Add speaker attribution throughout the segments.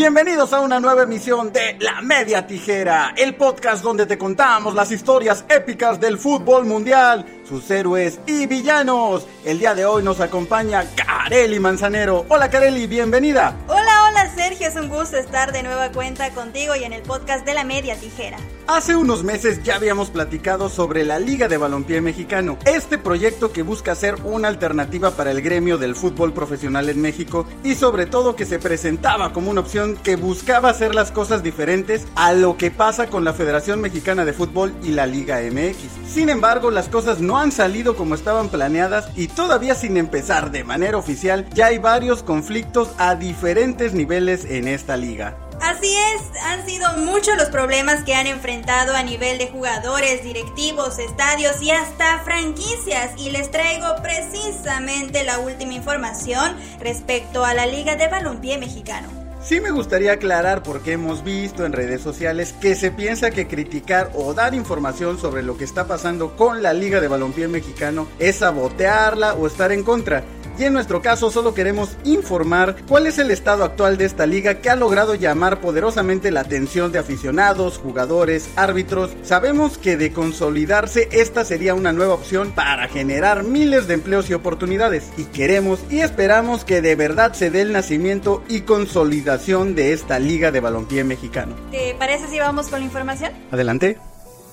Speaker 1: Bienvenidos a una nueva emisión de La Media Tijera, el podcast donde te contamos las historias épicas del fútbol mundial, sus héroes y villanos. El día de hoy nos acompaña Kareli Manzanero. Hola Kareli, bienvenida.
Speaker 2: Hola, hola Sergio, es un gusto estar de nueva cuenta contigo y en el podcast de La Media Tijera.
Speaker 1: Hace unos meses ya habíamos platicado sobre la Liga de Balompié Mexicano, este proyecto que busca ser una alternativa para el gremio del fútbol profesional en México y sobre todo que se presentaba como una opción que buscaba hacer las cosas diferentes a lo que pasa con la Federación Mexicana de Fútbol y la Liga MX. Sin embargo, las cosas no han salido como estaban planeadas y todavía sin empezar de manera oficial ya hay varios conflictos a diferentes niveles en esta liga.
Speaker 2: Así es, han sido muchos los problemas que han enfrentado a nivel de jugadores, directivos, estadios y hasta franquicias y les traigo precisamente la última información respecto a la Liga de Balompié Mexicano.
Speaker 1: Sí me gustaría aclarar porque hemos visto en redes sociales que se piensa que criticar o dar información sobre lo que está pasando con la Liga de Balompié Mexicano es sabotearla o estar en contra. Y en nuestro caso solo queremos informar cuál es el estado actual de esta liga que ha logrado llamar poderosamente la atención de aficionados, jugadores, árbitros. Sabemos que de consolidarse esta sería una nueva opción para generar miles de empleos y oportunidades. Y queremos y esperamos que de verdad se dé el nacimiento y consolidación de esta liga de balompié mexicano.
Speaker 2: ¿Te parece si vamos con la información?
Speaker 1: Adelante.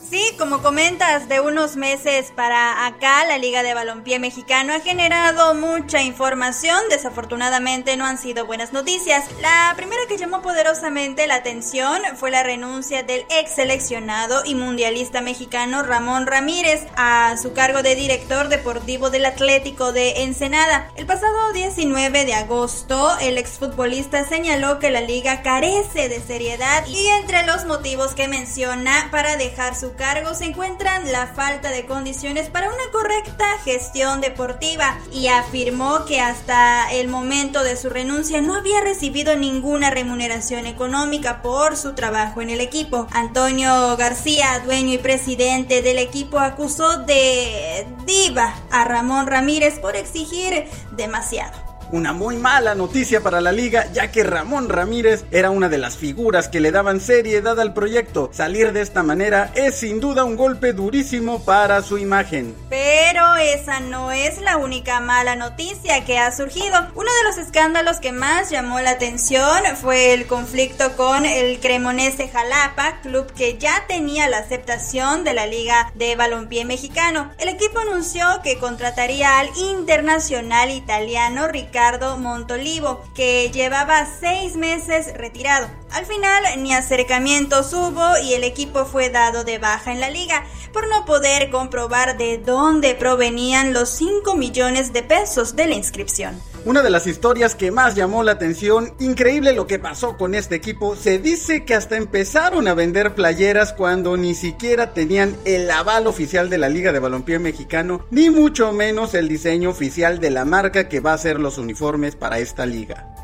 Speaker 2: Sí, como comentas, de unos meses para acá, la Liga de Balompié Mexicano ha generado mucha información. Desafortunadamente no han sido buenas noticias. La primera que llamó poderosamente la atención fue la renuncia del ex seleccionado y mundialista mexicano Ramón Ramírez a su cargo de director deportivo del Atlético de Ensenada. El pasado 19 de agosto, el exfutbolista señaló que la liga carece de seriedad y entre los motivos que menciona para dejar su cargo se encuentran la falta de condiciones para una correcta gestión deportiva y afirmó que hasta el momento de su renuncia no había recibido ninguna remuneración económica por su trabajo en el equipo. Antonio García, dueño y presidente del equipo, acusó de diva a Ramón Ramírez por exigir demasiado.
Speaker 1: Una muy mala noticia para la liga, ya que Ramón Ramírez era una de las figuras que le daban seriedad al proyecto. Salir de esta manera es sin duda un golpe durísimo para su imagen.
Speaker 2: Pero esa no es la única mala noticia que ha surgido. Uno de los escándalos que más llamó la atención fue el conflicto con el Cremonese Jalapa, club que ya tenía la aceptación de la Liga de Balompié Mexicano. El equipo anunció que contrataría al internacional italiano Ricardo Ricardo Montolivo, que llevaba seis meses retirado. Al final ni acercamientos hubo y el equipo fue dado de baja en la liga por no poder comprobar de dónde provenían los 5 millones de pesos de la inscripción.
Speaker 1: Una de las historias que más llamó la atención, increíble lo que pasó con este equipo, se dice que hasta empezaron a vender playeras cuando ni siquiera tenían el aval oficial de la Liga de Balompié Mexicano, ni mucho menos el diseño oficial de la marca que va a hacer los uniformes para esta liga.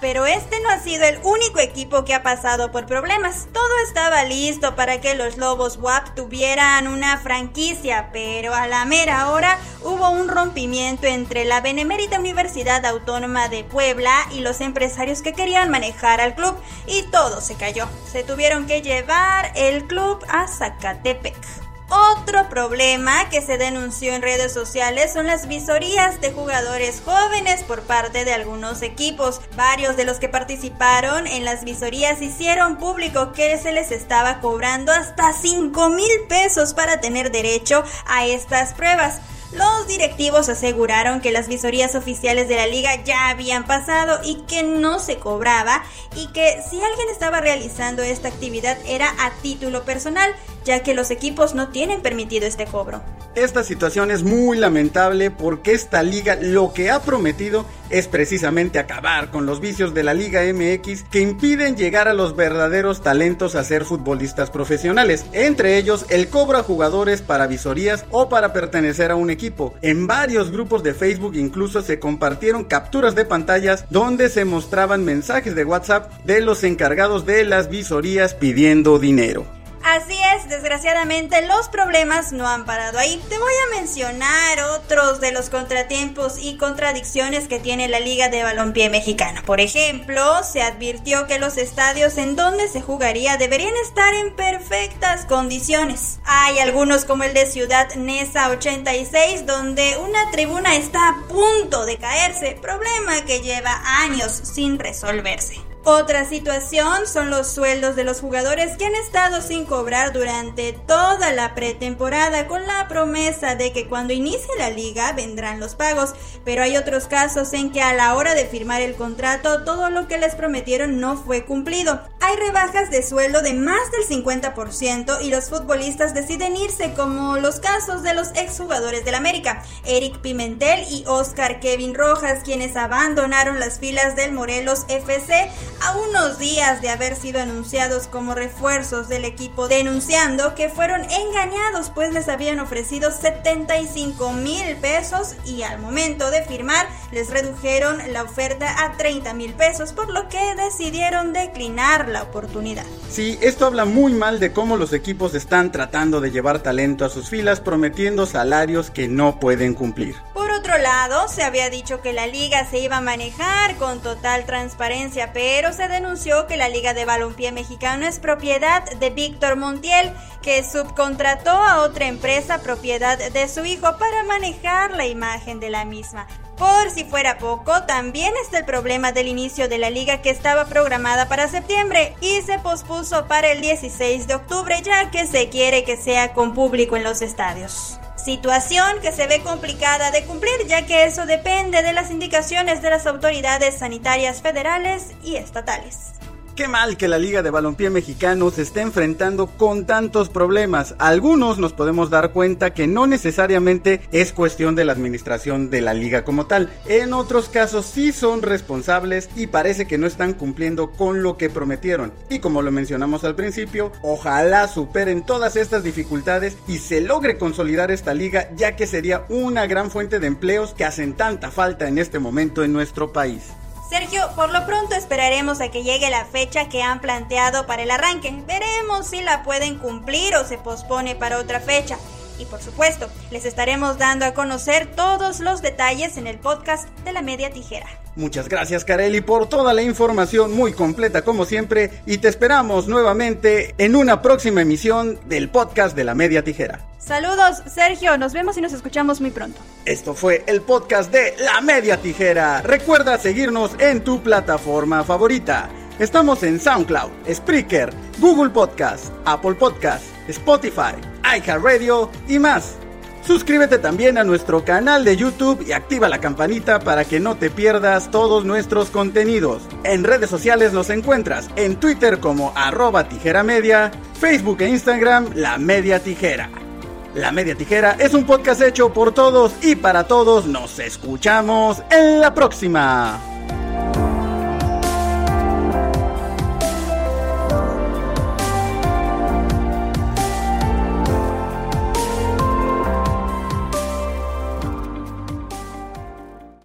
Speaker 2: Pero este no ha sido el único equipo que ha pasado por problemas. Todo estaba listo para que los Lobos WAP tuvieran una franquicia, pero a la mera hora hubo un rompimiento entre la Benemérita Universidad Autónoma de Puebla y los empresarios que querían manejar al club y todo se cayó. Se tuvieron que llevar el club a Zacatepec. Otro problema que se denunció en redes sociales son las visorías de jugadores jóvenes por parte de algunos equipos. Varios de los que participaron en las visorías hicieron público que se les estaba cobrando hasta 5 mil pesos para tener derecho a estas pruebas. Los directivos aseguraron que las visorías oficiales de la liga ya habían pasado y que no se cobraba y que si alguien estaba realizando esta actividad era a título personal, ya que los equipos no tienen permitido este cobro.
Speaker 1: Esta situación es muy lamentable porque esta liga lo que ha prometido es precisamente acabar con los vicios de la Liga MX que impiden llegar a los verdaderos talentos a ser futbolistas profesionales, entre ellos el cobro a jugadores para visorías o para pertenecer a un equipo. En varios grupos de Facebook incluso se compartieron capturas de pantallas donde se mostraban mensajes de WhatsApp de los encargados de las visorías pidiendo dinero.
Speaker 2: Así es, desgraciadamente los problemas no han parado ahí. Te voy a mencionar otros de los contratiempos y contradicciones que tiene la Liga de Balompié Mexicana. Por ejemplo, se advirtió que los estadios en donde se jugaría deberían estar en perfectas condiciones. Hay algunos como el de Ciudad Nesa 86 donde una tribuna está a punto de caerse, problema que lleva años sin resolverse. Otra situación son los sueldos de los jugadores que han estado sin cobrar durante toda la pretemporada con la promesa de que cuando inicie la liga vendrán los pagos, pero hay otros casos en que a la hora de firmar el contrato todo lo que les prometieron no fue cumplido. Hay rebajas de sueldo de más del 50% y los futbolistas deciden irse como los casos de los exjugadores del América, Eric Pimentel y Oscar Kevin Rojas, quienes abandonaron las filas del Morelos FC a unos días de haber sido anunciados como refuerzos del equipo, denunciando que fueron engañados pues les habían ofrecido 75 mil pesos y al momento de firmar les redujeron la oferta a 30 mil pesos, por lo que decidieron declinar la oportunidad.
Speaker 1: Sí, esto habla muy mal de cómo los equipos están tratando de llevar talento a sus filas prometiendo salarios que no pueden cumplir.
Speaker 2: Por otro lado, se había dicho que la liga se iba a manejar con total transparencia, pero se denunció que la Liga de Balompié Mexicano es propiedad de Víctor Montiel, que subcontrató a otra empresa propiedad de su hijo para manejar la imagen de la misma. Por si fuera poco, también está el problema del inicio de la liga que estaba programada para septiembre y se pospuso para el 16 de octubre ya que se quiere que sea con público en los estadios. Situación que se ve complicada de cumplir ya que eso depende de las indicaciones de las autoridades sanitarias federales y estatales.
Speaker 1: Qué mal que la Liga de Balompié Mexicano se esté enfrentando con tantos problemas. Algunos nos podemos dar cuenta que no necesariamente es cuestión de la administración de la liga como tal. En otros casos sí son responsables y parece que no están cumpliendo con lo que prometieron. Y como lo mencionamos al principio, ojalá superen todas estas dificultades y se logre consolidar esta liga ya que sería una gran fuente de empleos que hacen tanta falta en este momento en nuestro país.
Speaker 2: Sergio, por lo pronto esperaremos a que llegue la fecha que han planteado para el arranque. Veremos si la pueden cumplir o se pospone para otra fecha. Y por supuesto, les estaremos dando a conocer todos los detalles en el podcast de la media tijera.
Speaker 1: Muchas gracias Kareli por toda la información muy completa como siempre y te esperamos nuevamente en una próxima emisión del podcast de la media tijera.
Speaker 2: Saludos Sergio, nos vemos y nos escuchamos muy pronto.
Speaker 1: Esto fue el podcast de La Media Tijera. Recuerda seguirnos en tu plataforma favorita. Estamos en SoundCloud, Spreaker, Google Podcast, Apple Podcast, Spotify, iHeartRadio y más. Suscríbete también a nuestro canal de YouTube y activa la campanita para que no te pierdas todos nuestros contenidos. En redes sociales nos encuentras en Twitter como arroba tijera media, Facebook e Instagram La Media Tijera. La Media Tijera es un podcast hecho por todos y para todos. Nos escuchamos en la próxima.